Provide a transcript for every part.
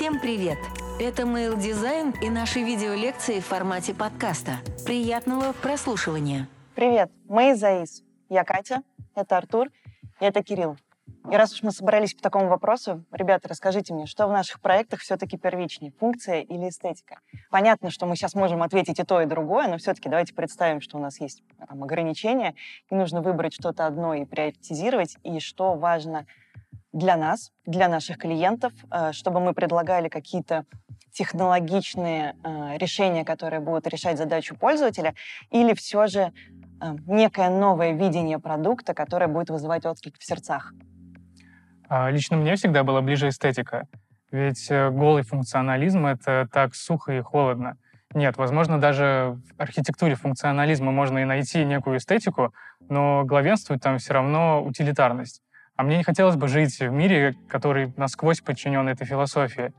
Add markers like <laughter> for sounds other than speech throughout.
Всем привет! Это Mail Design и наши видеолекции в формате подкаста. Приятного прослушивания! Привет, мы из АИС. Я Катя, это Артур и это Кирилл. И раз уж мы собрались по такому вопросу, ребята, расскажите мне, что в наших проектах все-таки первичнее, функция или эстетика? Понятно, что мы сейчас можем ответить и то, и другое, но все-таки давайте представим, что у нас есть там, ограничения, и нужно выбрать что-то одно и приоритизировать, и что важно для нас, для наших клиентов, э, чтобы мы предлагали какие-то технологичные э, решения, которые будут решать задачу пользователя, или все же э, некое новое видение продукта, которое будет вызывать отклик в сердцах. А, лично мне всегда была ближе эстетика. Ведь голый функционализм — это так сухо и холодно. Нет, возможно, даже в архитектуре функционализма можно и найти некую эстетику, но главенствует там все равно утилитарность. А мне не хотелось бы жить в мире, который насквозь подчинен этой философии.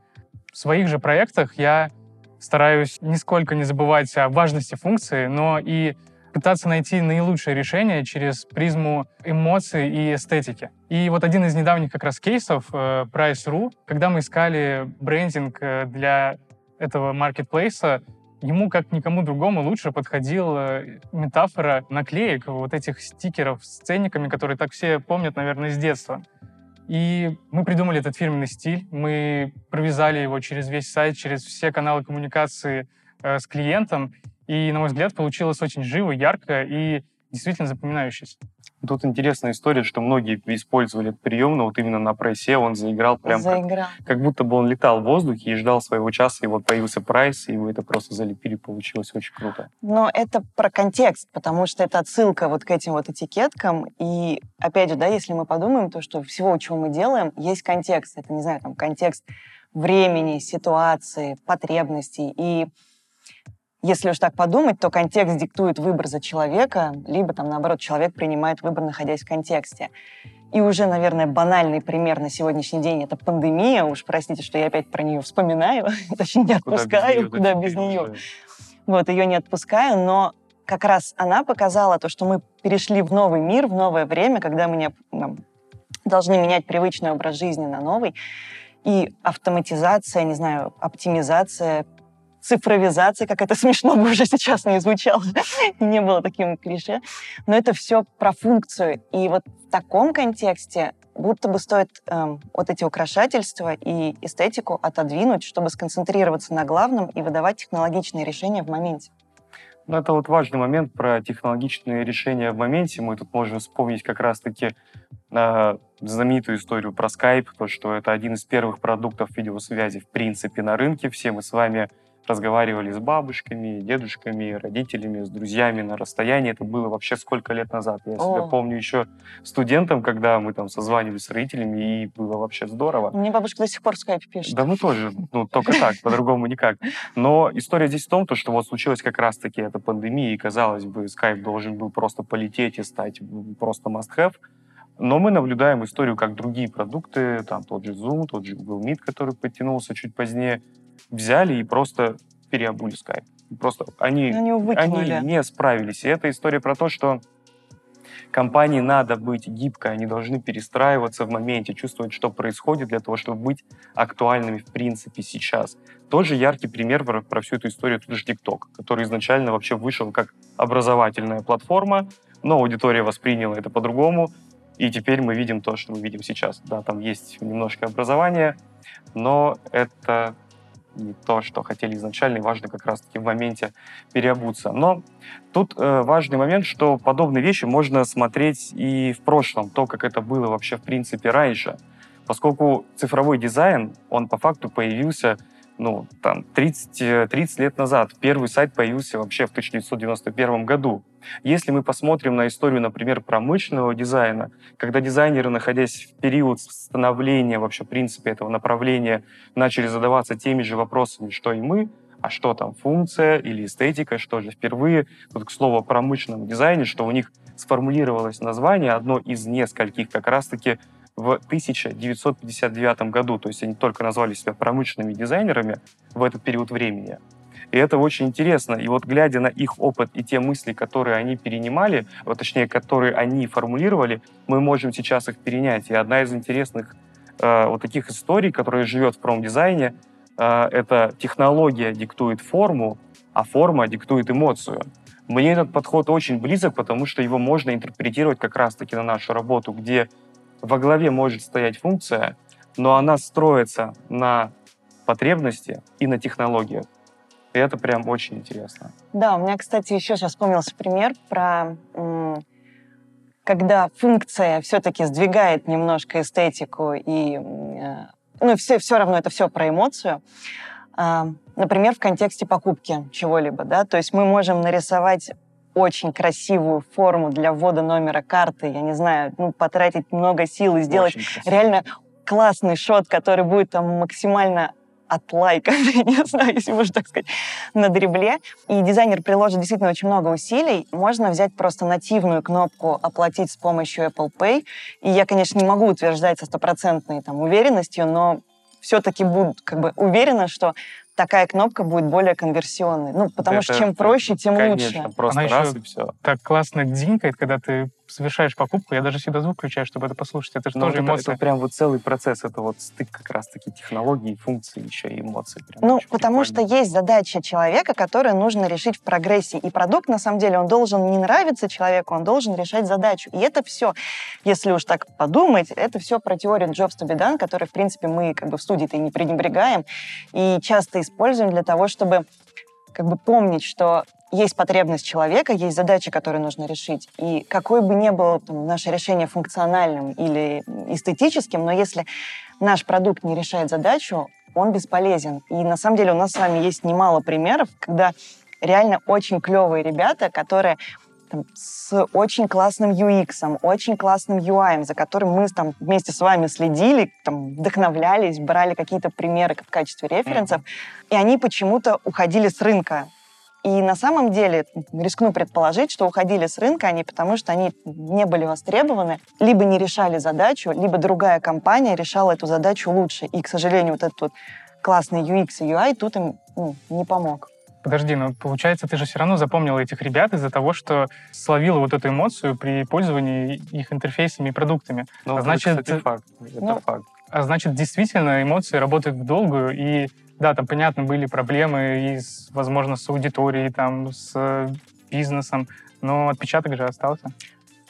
В своих же проектах я стараюсь нисколько не забывать о важности функции, но и пытаться найти наилучшее решение через призму эмоций и эстетики. И вот один из недавних как раз кейсов, э, Price.ru, когда мы искали брендинг э, для этого маркетплейса, ему, как никому другому, лучше подходила метафора наклеек, вот этих стикеров с ценниками, которые так все помнят, наверное, с детства. И мы придумали этот фирменный стиль, мы провязали его через весь сайт, через все каналы коммуникации э, с клиентом, и, на мой взгляд, получилось очень живо, ярко и действительно запоминающийся. Тут интересная история, что многие использовали этот прием, но вот именно на прессе он заиграл прям заиграл. Как, как будто бы он летал в воздухе и ждал своего часа, и вот появился прайс, и вы это просто залепили, получилось очень круто. Но это про контекст, потому что это отсылка вот к этим вот этикеткам, и опять же, да, если мы подумаем, то, что всего, чего мы делаем, есть контекст. Это, не знаю, там, контекст времени, ситуации, потребностей, и если уж так подумать, то контекст диктует выбор за человека, либо там, наоборот, человек принимает выбор, находясь в контексте. И уже, наверное, банальный пример на сегодняшний день — это пандемия. Уж простите, что я опять про нее вспоминаю, <laughs> точнее, не отпускаю, куда без нее. Куда без нее. Вот, ее не отпускаю, но как раз она показала то, что мы перешли в новый мир, в новое время, когда мы не, там, должны менять привычный образ жизни на новый. И автоматизация, не знаю, оптимизация, цифровизация, как это <laughs> смешно бы уже сейчас не звучало, <laughs> не было таким клише. Но это все про функцию. И вот в таком контексте будто бы стоит эм, вот эти украшательства и эстетику отодвинуть, чтобы сконцентрироваться на главном и выдавать технологичные решения в моменте. Ну, это вот важный момент про технологичные решения в моменте. Мы тут можем вспомнить как раз-таки э, знаменитую историю про Skype, то, что это один из первых продуктов видеосвязи в принципе на рынке. Все мы с вами разговаривали с бабушками, дедушками, родителями, с друзьями на расстоянии. Это было вообще сколько лет назад. Я О. себя помню еще студентом, когда мы там созванивались с родителями, и было вообще здорово. Мне бабушка до сих пор в скайпе пишет. Да мы тоже, ну только так, по-другому никак. Но история здесь в том, то, что вот случилась как раз-таки эта пандемия, и казалось бы, скайп должен был просто полететь и стать просто must-have. Но мы наблюдаем историю, как другие продукты, там тот же Zoom, тот же Google Meet, который подтянулся чуть позднее, взяли и просто переобули Skype. Просто они, они, они не справились. И это история про то, что компании надо быть гибкой, они должны перестраиваться в моменте, чувствовать, что происходит для того, чтобы быть актуальными в принципе сейчас. Тоже яркий пример про, про всю эту историю тут же TikTok, который изначально вообще вышел как образовательная платформа, но аудитория восприняла это по-другому, и теперь мы видим то, что мы видим сейчас. Да, там есть немножко образования, но это не то, что хотели изначально, и важно как раз-таки в моменте переобуться. Но тут э, важный момент, что подобные вещи можно смотреть и в прошлом, то, как это было вообще в принципе раньше. Поскольку цифровой дизайн, он по факту появился ну, там, 30, 30 э, лет назад. Первый сайт появился вообще в 1991 году. Если мы посмотрим на историю, например, промышленного дизайна, когда дизайнеры, находясь в период становления вообще, в принципе, этого направления, начали задаваться теми же вопросами, что и мы, а что там функция или эстетика, что же впервые, вот к слову о промышленном дизайне, что у них сформулировалось название, одно из нескольких как раз-таки в 1959 году. То есть они только назвали себя промышленными дизайнерами в этот период времени. И это очень интересно. И вот глядя на их опыт и те мысли, которые они перенимали, вот, точнее, которые они формулировали, мы можем сейчас их перенять. И одна из интересных э, вот таких историй, которая живет в промдизайне, э, эта технология диктует форму, а форма диктует эмоцию. Мне этот подход очень близок, потому что его можно интерпретировать как раз-таки на нашу работу, где во главе может стоять функция, но она строится на потребности и на технологиях. И это прям очень интересно. Да, у меня, кстати, еще сейчас вспомнился пример про когда функция все-таки сдвигает немножко эстетику и э, ну, все, все равно это все про эмоцию. А, например, в контексте покупки чего-либо, да, то есть мы можем нарисовать очень красивую форму для ввода номера карты, я не знаю, ну, потратить много сил и сделать реально классный шот, который будет там максимально от лайка, <laughs> не знаю, если можно так сказать, на дребле. И дизайнер приложит действительно очень много усилий. Можно взять просто нативную кнопку «Оплатить с помощью Apple Pay». И я, конечно, не могу утверждать со стопроцентной там, уверенностью, но все-таки буду как бы уверена, что такая кнопка будет более конверсионной. Ну, потому это, что чем проще, тем конечно, лучше. просто Она раз еще и все. Так классно динкает, когда ты совершаешь покупку, я даже всегда звук включаю, чтобы это послушать. Это же Но тоже это, эмоции. Это прям вот целый процесс, это вот стык как раз-таки технологий, функций еще и эмоций. Прям ну, потому прикольно. что есть задача человека, которую нужно решить в прогрессе. И продукт, на самом деле, он должен не нравиться человеку, он должен решать задачу. И это все, если уж так подумать, это все про теорию done, которую, в принципе, мы как бы в студии-то и не пренебрегаем, и часто используем для того, чтобы как бы помнить, что есть потребность человека, есть задачи, которые нужно решить. И какое бы ни было там, наше решение функциональным или эстетическим, но если наш продукт не решает задачу, он бесполезен. И на самом деле у нас с вами есть немало примеров, когда реально очень клевые ребята, которые там, с очень классным UX, очень классным UI, за которым мы там вместе с вами следили, там, вдохновлялись, брали какие-то примеры в качестве референсов, mm-hmm. и они почему-то уходили с рынка. И на самом деле, рискну предположить, что уходили с рынка они потому, что они не были востребованы, либо не решали задачу, либо другая компания решала эту задачу лучше. И, к сожалению, вот этот вот классный UX и UI тут им ну, не помог. Подожди, но получается, ты же все равно запомнила этих ребят из-за того, что словила вот эту эмоцию при пользовании их интерфейсами и продуктами. Ну, а значит, это, кстати, факт. Это ну, факт. А значит, действительно, эмоции работают в долгую, и да, там, понятно, были проблемы и, с, возможно, с аудиторией, там, с бизнесом, но отпечаток же остался.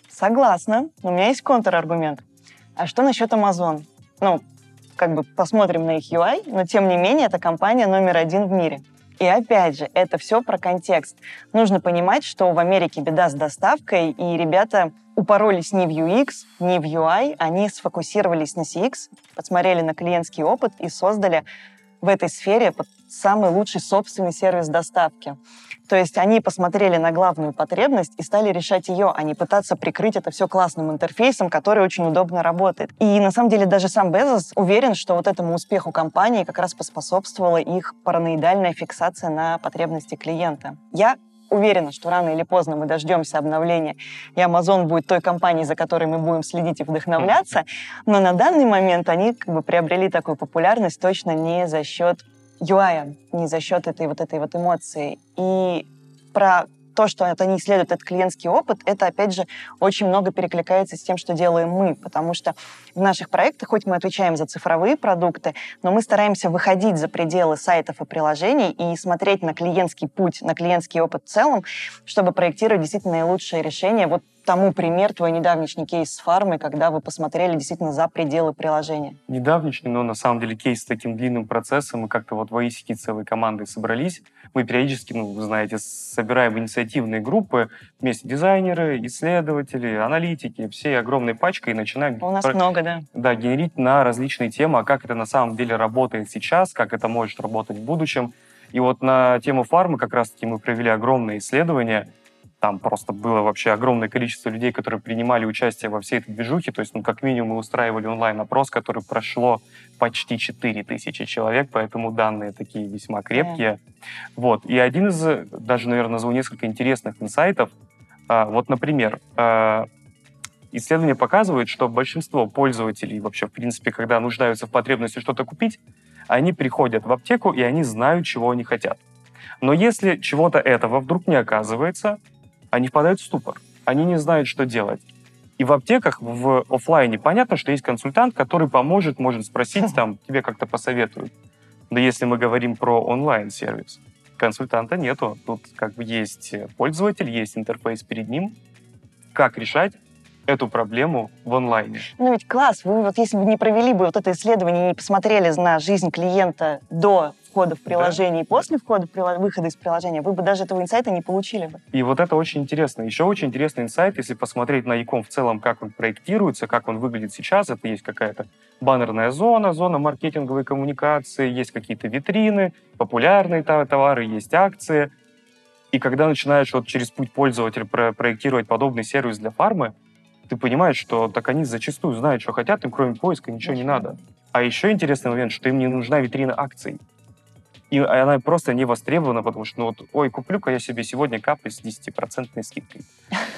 Согласна. У меня есть контраргумент. А что насчет Amazon? Ну, как бы посмотрим на их UI, но тем не менее это компания номер один в мире. И опять же, это все про контекст. Нужно понимать, что в Америке беда с доставкой, и ребята упоролись не в UX, не в UI, они сфокусировались на CX, посмотрели на клиентский опыт и создали в этой сфере самый лучший собственный сервис доставки. То есть они посмотрели на главную потребность и стали решать ее, а не пытаться прикрыть это все классным интерфейсом, который очень удобно работает. И на самом деле даже сам Безос уверен, что вот этому успеху компании как раз поспособствовала их параноидальная фиксация на потребности клиента. Я уверена, что рано или поздно мы дождемся обновления, и Amazon будет той компанией, за которой мы будем следить и вдохновляться. Но на данный момент они как бы приобрели такую популярность точно не за счет UI, не за счет этой вот этой вот эмоции. И про то, что это не исследует этот клиентский опыт, это, опять же, очень много перекликается с тем, что делаем мы, потому что в наших проектах, хоть мы отвечаем за цифровые продукты, но мы стараемся выходить за пределы сайтов и приложений и смотреть на клиентский путь, на клиентский опыт в целом, чтобы проектировать действительно наилучшее решение. Вот тому пример, твой недавнешний кейс с фармой, когда вы посмотрели действительно за пределы приложения? Недавнешний, но на самом деле кейс с таким длинным процессом. Мы как-то вот в АИСИКе целой командой собрались. Мы периодически, ну, вы знаете, собираем инициативные группы, вместе дизайнеры, исследователи, аналитики, все огромной пачкой и начинаем... У нас про... много, да. Да, генерить на различные темы, а как это на самом деле работает сейчас, как это может работать в будущем. И вот на тему фармы как раз-таки мы провели огромное исследование — там просто было вообще огромное количество людей, которые принимали участие во всей этой движухе. То есть, ну, как минимум, мы устраивали онлайн-опрос, который прошло почти 4 тысячи человек, поэтому данные такие весьма крепкие. Yeah. Вот. И один из, даже, наверное, назову несколько интересных инсайтов. А, вот, например, а, исследование показывает, что большинство пользователей вообще, в принципе, когда нуждаются в потребности что-то купить, они приходят в аптеку, и они знают, чего они хотят. Но если чего-то этого вдруг не оказывается, они впадают в ступор. Они не знают, что делать. И в аптеках, в офлайне понятно, что есть консультант, который поможет, может спросить, там, тебе как-то посоветуют. Но если мы говорим про онлайн-сервис, консультанта нету. Тут как бы есть пользователь, есть интерфейс перед ним. Как решать? эту проблему в онлайне. Ну ведь класс, вы вот если бы не провели бы вот это исследование, не посмотрели на жизнь клиента до входа в приложение да. и после входа выхода из приложения, вы бы даже этого инсайта не получили бы. И вот это очень интересно. Еще очень интересный инсайт, если посмотреть на Яком в целом, как он проектируется, как он выглядит сейчас. Это есть какая-то баннерная зона, зона маркетинговой коммуникации, есть какие-то витрины, популярные товары, есть акции. И когда начинаешь вот через путь пользователя про проектировать подобный сервис для фармы, ты понимаешь, что так они зачастую знают, что хотят, им кроме поиска ничего не надо. А еще интересный момент, что им не нужна витрина акций. И она просто не востребована, потому что, ну вот, ой, куплю-ка я себе сегодня капли с 10% скидкой.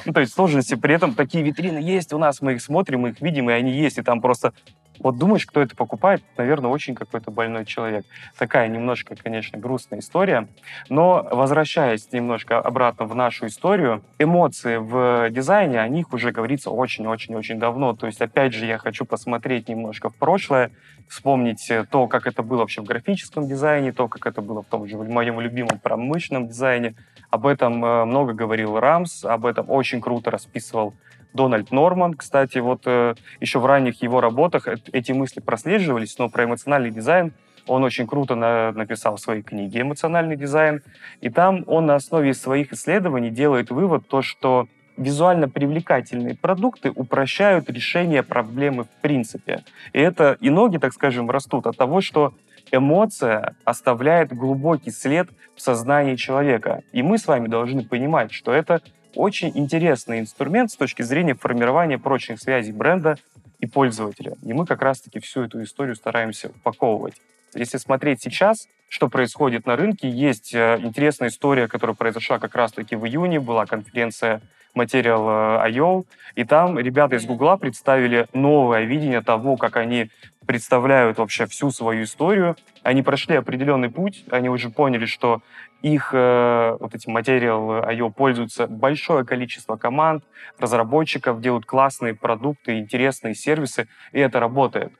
Ну, то есть сложности. При этом такие витрины есть у нас, мы их смотрим, мы их видим, и они есть, и там просто вот думаешь, кто это покупает, наверное, очень какой-то больной человек. Такая немножко, конечно, грустная история. Но возвращаясь немножко обратно в нашу историю, эмоции в дизайне, о них уже говорится очень-очень-очень давно. То есть, опять же, я хочу посмотреть немножко в прошлое, вспомнить то, как это было вообще в графическом дизайне, то, как это было в том же в моем любимом промышленном дизайне. Об этом э, много говорил Рамс, об этом очень круто расписывал Дональд Норман, кстати, вот э, еще в ранних его работах эти мысли прослеживались, но про эмоциональный дизайн он очень круто на, написал в своей книге «Эмоциональный дизайн». И там он на основе своих исследований делает вывод, то, что визуально привлекательные продукты упрощают решение проблемы в принципе. И это и ноги, так скажем, растут от того, что эмоция оставляет глубокий след в сознании человека. И мы с вами должны понимать, что это очень интересный инструмент с точки зрения формирования прочных связей бренда и пользователя. И мы как раз-таки всю эту историю стараемся упаковывать. Если смотреть сейчас, что происходит на рынке, есть э, интересная история, которая произошла как раз-таки в июне, была конференция Material.io, и там ребята из Гугла представили новое видение того, как они представляют вообще всю свою историю. Они прошли определенный путь, они уже поняли, что их э, вот этим материал IO пользуется большое количество команд, разработчиков, делают классные продукты, интересные сервисы, и это работает.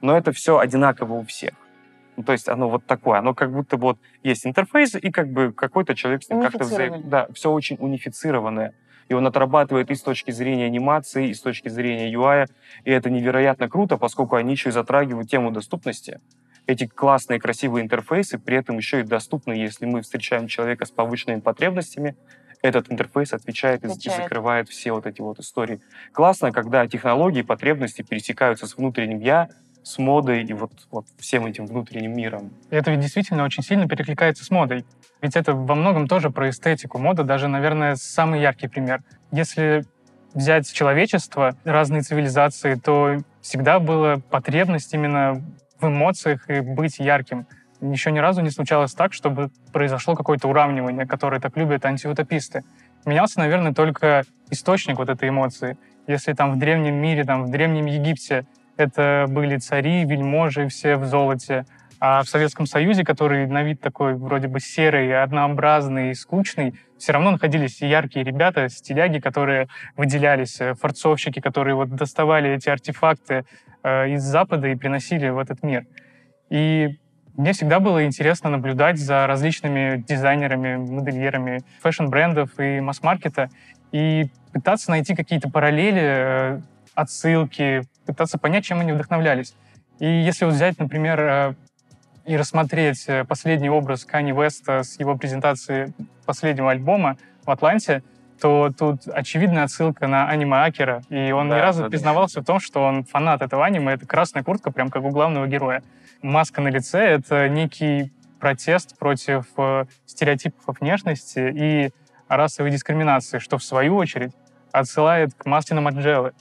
Но это все одинаково у всех. Ну, то есть оно вот такое, оно как будто вот есть интерфейс, и как бы какой-то человек с ним как-то взаим... Да, все очень унифицированное. И он отрабатывает и с точки зрения анимации, и с точки зрения UI. И это невероятно круто, поскольку они еще и затрагивают тему доступности эти классные, красивые интерфейсы при этом еще и доступны, если мы встречаем человека с повышенными потребностями, этот интерфейс отвечает, отвечает. и закрывает все вот эти вот истории. Классно, когда технологии, потребности пересекаются с внутренним «я», с модой и вот, вот всем этим внутренним миром. Это ведь действительно очень сильно перекликается с модой. Ведь это во многом тоже про эстетику. Мода даже, наверное, самый яркий пример. Если взять человечество, разные цивилизации, то всегда была потребность именно в эмоциях и быть ярким. Еще ни разу не случалось так, чтобы произошло какое-то уравнивание, которое так любят антиутописты. Менялся, наверное, только источник вот этой эмоции. Если там в древнем мире, там в древнем Египте это были цари, вельможи, все в золоте, а в Советском Союзе, который на вид такой вроде бы серый, однообразный, скучный, все равно находились яркие ребята, стиляги, которые выделялись, э, форцовщики, которые вот доставали эти артефакты э, из Запада и приносили в этот мир. И мне всегда было интересно наблюдать за различными дизайнерами, модельерами фэшн-брендов и масс-маркета и пытаться найти какие-то параллели, э, отсылки, пытаться понять, чем они вдохновлялись. И если вот взять, например, и рассмотреть э, последний образ Кани Веста с его презентации последнего альбома в Атланте, то тут очевидная отсылка на аниме Акера, и он да, ни разу да, признавался в том, что он фанат этого аниме. Это красная куртка, прям как у главного героя. Маска на лице — это некий протест против э, стереотипов внешности и расовой дискриминации, что в свою очередь отсылает к маске на.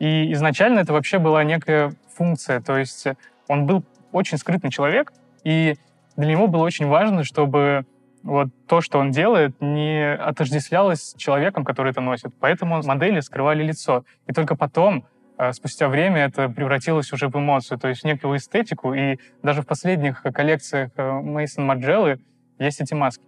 И изначально это вообще была некая функция, то есть он был очень скрытный человек, и для него было очень важно, чтобы вот то, что он делает, не отождествлялось с человеком, который это носит. Поэтому модели скрывали лицо. И только потом, э, спустя время, это превратилось уже в эмоцию, то есть в некую эстетику. И даже в последних коллекциях Мейсон Марджеллы есть эти маски.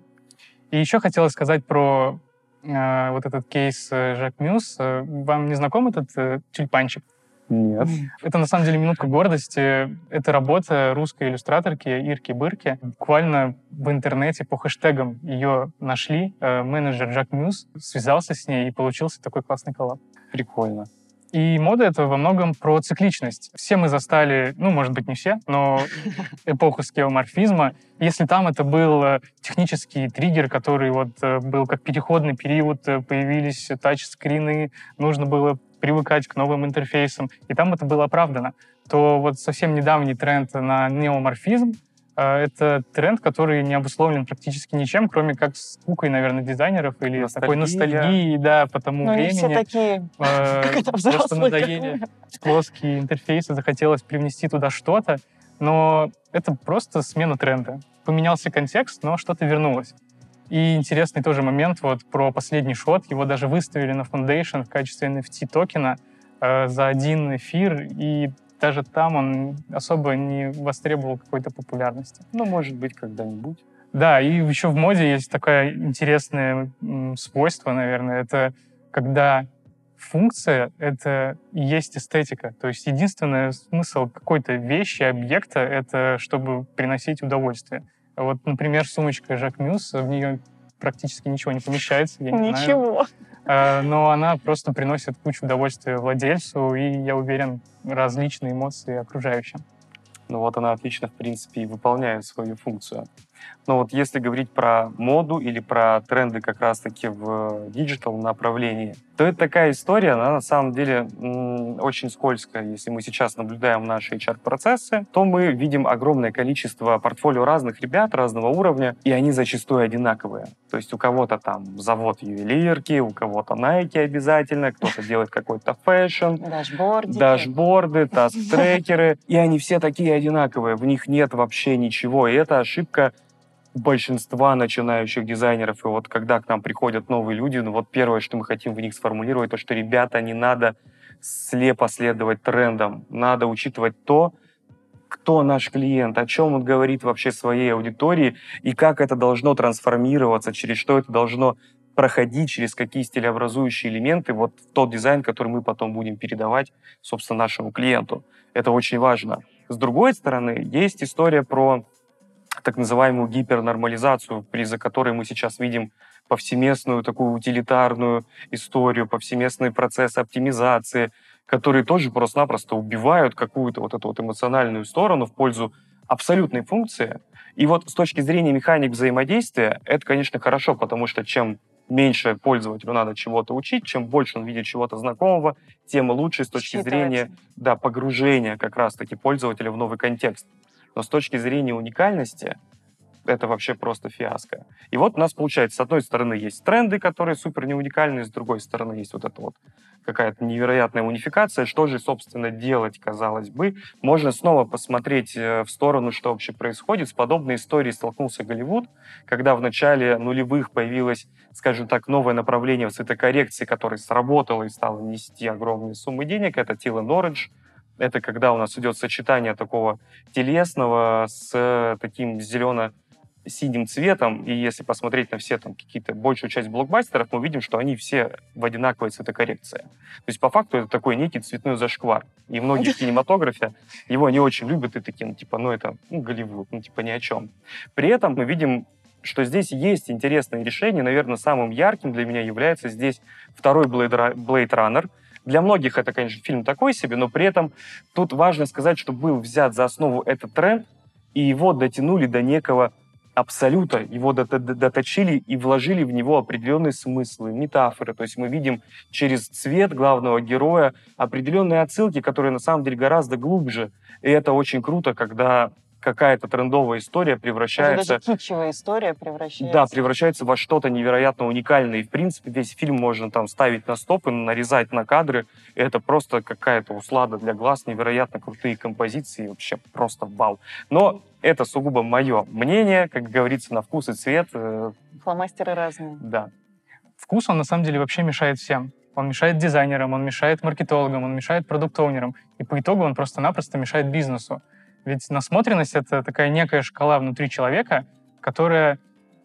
И еще хотелось сказать про э, вот этот кейс э, Жак Мюс. Вам не знаком этот э, тюльпанчик? Нет. Это на самом деле минутка гордости. Это работа русской иллюстраторки Ирки Бырки. Буквально в интернете по хэштегам ее нашли. Э, менеджер Жак Мюс связался с ней и получился такой классный коллаб. Прикольно. И мода — это во многом про цикличность. Все мы застали, ну, может быть, не все, но <laughs> эпоху скеоморфизма. Если там это был э, технический триггер, который вот э, был как переходный период, э, появились тачскрины, нужно было привыкать к новым интерфейсам, и там это было оправдано, то вот совсем недавний тренд на неоморфизм — это тренд, который не обусловлен практически ничем, кроме как скукой, наверное, дизайнеров или Ностальгия. такой ностальгией, да, по тому Но времени. все такие, э, <laughs> как это Просто надоели плоские интерфейсы, захотелось привнести туда что-то, но это просто смена тренда. Поменялся контекст, но что-то вернулось. И интересный тоже момент вот про последний шот. Его даже выставили на Foundation в качестве NFT токена э, за один эфир, и даже там он особо не востребовал какой-то популярности. Ну, может быть, когда-нибудь. Да, и еще в моде есть такое интересное свойство, наверное, это когда функция — это и есть эстетика. То есть единственный смысл какой-то вещи, объекта — это чтобы приносить удовольствие. Вот, например, сумочка Jacquemus, в нее практически ничего не помещается. Я не ничего. Знаю. А, но она просто приносит кучу удовольствия владельцу и, я уверен, различные эмоции окружающим. Ну вот она отлично, в принципе, и выполняет свою функцию. Но вот если говорить про моду или про тренды как раз-таки в digital направлении, то это такая история, она на самом деле очень скользкая. Если мы сейчас наблюдаем наши HR-процессы, то мы видим огромное количество портфолио разных ребят разного уровня, и они зачастую одинаковые. То есть у кого-то там завод ювелирки, у кого-то Nike обязательно, кто-то делает какой-то fashion, дашборды, дашборды <laughs> таск-трекеры, и они все такие одинаковые, в них нет вообще ничего, и это ошибка большинства начинающих дизайнеров. И вот когда к нам приходят новые люди, ну вот первое, что мы хотим в них сформулировать, то, что, ребята, не надо слепо следовать трендам. Надо учитывать то, кто наш клиент, о чем он говорит вообще своей аудитории и как это должно трансформироваться, через что это должно проходить, через какие стилеобразующие элементы, вот тот дизайн, который мы потом будем передавать, собственно, нашему клиенту. Это очень важно. С другой стороны, есть история про так называемую гипернормализацию, при которой мы сейчас видим повсеместную такую утилитарную историю, повсеместные процессы оптимизации, которые тоже просто-напросто убивают какую-то вот эту вот эмоциональную сторону в пользу абсолютной функции. И вот с точки зрения механик взаимодействия, это, конечно, хорошо, потому что чем меньше пользователю надо чего-то учить, чем больше он видит чего-то знакомого, тем лучше с точки Считается. зрения да, погружения как раз-таки пользователя в новый контекст. Но с точки зрения уникальности, это вообще просто фиаско. И вот у нас получается, с одной стороны, есть тренды, которые супер не уникальные, с другой стороны, есть вот это вот какая-то невероятная унификация. Что же, собственно, делать, казалось бы? Можно снова посмотреть э, в сторону, что вообще происходит. С подобной историей столкнулся Голливуд, когда в начале нулевых появилось, скажем так, новое направление в цветокоррекции, которое сработало и стало нести огромные суммы денег. Это Tila Norwich, это когда у нас идет сочетание такого телесного с таким зелено синим цветом, и если посмотреть на все там какие-то большую часть блокбастеров, мы видим, что они все в одинаковой цветокоррекции. То есть по факту это такой некий цветной зашквар. И многие в кинематографе его не очень любят и такие, ну типа, ну это ну, Голливуд, ну типа ни о чем. При этом мы видим что здесь есть интересное решение. Наверное, самым ярким для меня является здесь второй Blade, Blade Runner, для многих это, конечно, фильм такой себе, но при этом тут важно сказать, что был взят за основу этот тренд, и его дотянули до некого абсолюта, его доточили и вложили в него определенные смыслы, метафоры. То есть мы видим через цвет главного героя определенные отсылки, которые на самом деле гораздо глубже. И это очень круто, когда какая-то трендовая история превращается... Даже кичевая история превращается... Да, превращается во что-то невероятно уникальное. И, в принципе, весь фильм можно там ставить на стоп и нарезать на кадры. Это просто какая-то услада для глаз, невероятно крутые композиции, вообще просто вау. Но это сугубо мое мнение, как говорится, на вкус и цвет. Э, Фломастеры разные. Да. Вкус, он на самом деле вообще мешает всем. Он мешает дизайнерам, он мешает маркетологам, он мешает продукт-оунерам. И по итогу он просто-напросто мешает бизнесу. Ведь насмотренность — это такая некая шкала внутри человека, которая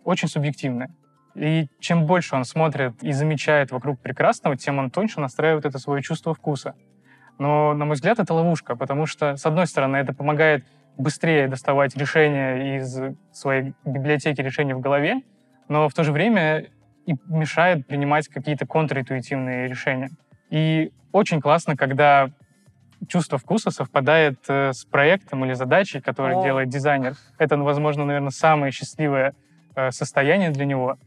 очень субъективная. И чем больше он смотрит и замечает вокруг прекрасного, тем он тоньше настраивает это свое чувство вкуса. Но, на мой взгляд, это ловушка, потому что, с одной стороны, это помогает быстрее доставать решения из своей библиотеки решений в голове, но в то же время и мешает принимать какие-то контринтуитивные решения. И очень классно, когда чувство вкуса совпадает э, с проектом или задачей, который О. делает дизайнер. Это, ну, возможно, наверное, самое счастливое э, состояние для него.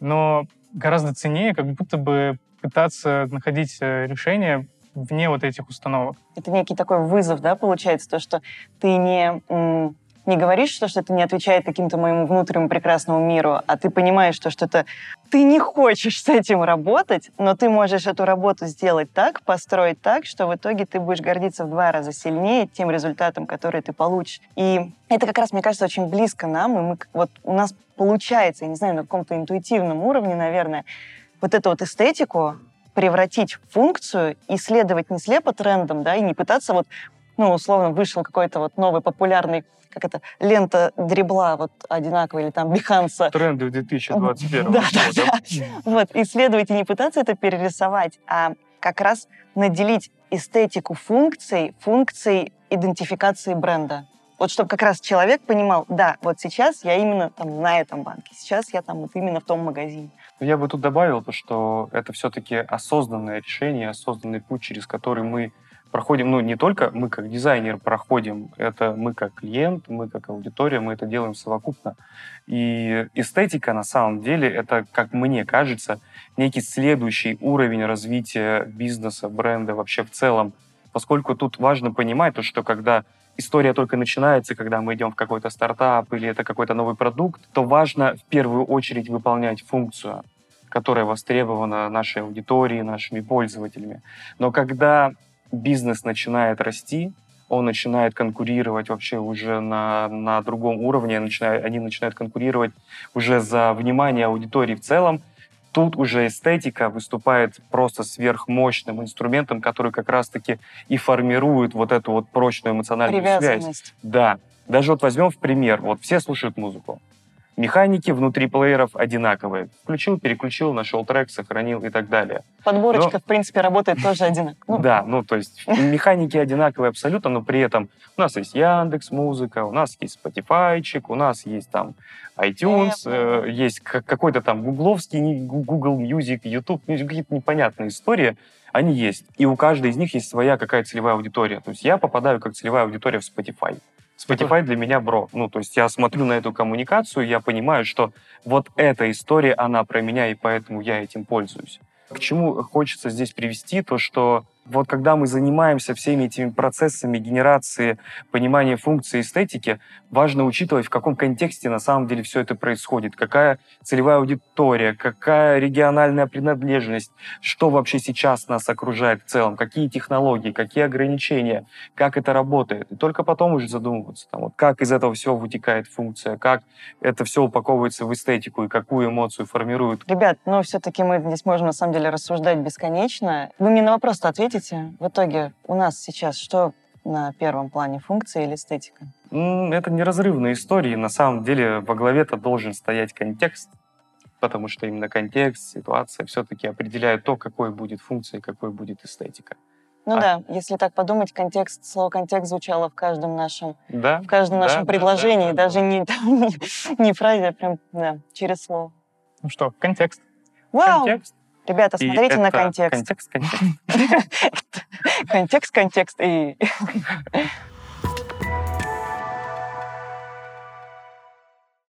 Но гораздо ценнее как будто бы пытаться находить э, решения вне вот этих установок. Это некий такой вызов, да, получается, то, что ты не, не говоришь, что, что это не отвечает каким-то моему внутреннему прекрасному миру, а ты понимаешь, что, что это ты не хочешь с этим работать, но ты можешь эту работу сделать так, построить так, что в итоге ты будешь гордиться в два раза сильнее тем результатом, который ты получишь. И это как раз, мне кажется, очень близко нам, и мы, вот у нас получается, я не знаю, на каком-то интуитивном уровне, наверное, вот эту вот эстетику превратить в функцию и следовать не слепо трендам, да, и не пытаться вот, ну, условно, вышел какой-то вот новый популярный, как это, лента дребла вот одинаковая, или там Биханса. Тренды в 2021 Да, да, года. да. Вот, исследовать и не пытаться это перерисовать, а как раз наделить эстетику функций, функций идентификации бренда. Вот чтобы как раз человек понимал, да, вот сейчас я именно там на этом банке, сейчас я там вот именно в том магазине. Я бы тут добавил, то, что это все-таки осознанное решение, осознанный путь, через который мы проходим, ну, не только мы как дизайнер проходим, это мы как клиент, мы как аудитория, мы это делаем совокупно. И эстетика, на самом деле, это, как мне кажется, некий следующий уровень развития бизнеса, бренда вообще в целом. Поскольку тут важно понимать то, что когда история только начинается, когда мы идем в какой-то стартап или это какой-то новый продукт, то важно в первую очередь выполнять функцию, которая востребована нашей аудиторией, нашими пользователями. Но когда бизнес начинает расти, он начинает конкурировать вообще уже на, на другом уровне, начинает, они начинают конкурировать уже за внимание аудитории в целом, тут уже эстетика выступает просто сверхмощным инструментом, который как раз-таки и формирует вот эту вот прочную эмоциональную связь. Да. Даже вот возьмем в пример. Вот все слушают музыку. Механики внутри плееров одинаковые. Включил, переключил, нашел трек, сохранил и так далее. Подборочка, в принципе, работает тоже одинаково. Ну, Да, ну то есть <laughs> механики одинаковые абсолютно, но при этом у нас есть Яндекс Музыка, у нас есть Spotify, у нас есть там iTunes, э, есть какой-то там гугловский, Google Music, YouTube, какие-то непонятные истории, они есть. И у каждой из них есть своя какая целевая аудитория. То есть я попадаю как целевая аудитория в Spotify. Spotify для меня бро. Ну, то есть я смотрю на эту коммуникацию, я понимаю, что вот эта история, она про меня, и поэтому я этим пользуюсь. К чему хочется здесь привести, то что вот когда мы занимаемся всеми этими процессами генерации, понимания функции эстетики, важно учитывать, в каком контексте на самом деле все это происходит, какая целевая аудитория, какая региональная принадлежность, что вообще сейчас нас окружает в целом, какие технологии, какие ограничения, как это работает. И только потом уже задумываться, там, вот, как из этого всего вытекает функция, как это все упаковывается в эстетику и какую эмоцию формирует. Ребят, ну все-таки мы здесь можем на самом деле рассуждать бесконечно. Вы мне на вопрос-то ответите. В итоге у нас сейчас что на первом плане, функция или эстетика? Это неразрывные истории. На самом деле во главе-то должен стоять контекст, потому что именно контекст, ситуация все-таки определяют то, какой будет функция и какой будет эстетика. Ну А- да, если так подумать, контекст, слово контекст звучало в каждом нашем, Да? в каждом Да, нашем да, предложении, да, да, даже Не, <laughs> не, не фразе, а прям, да, через слово. Ну что, контекст. Вау! Контекст. Ребята, И смотрите на контекст. Контекст, контекст. <laughs> Контекст, контекст. И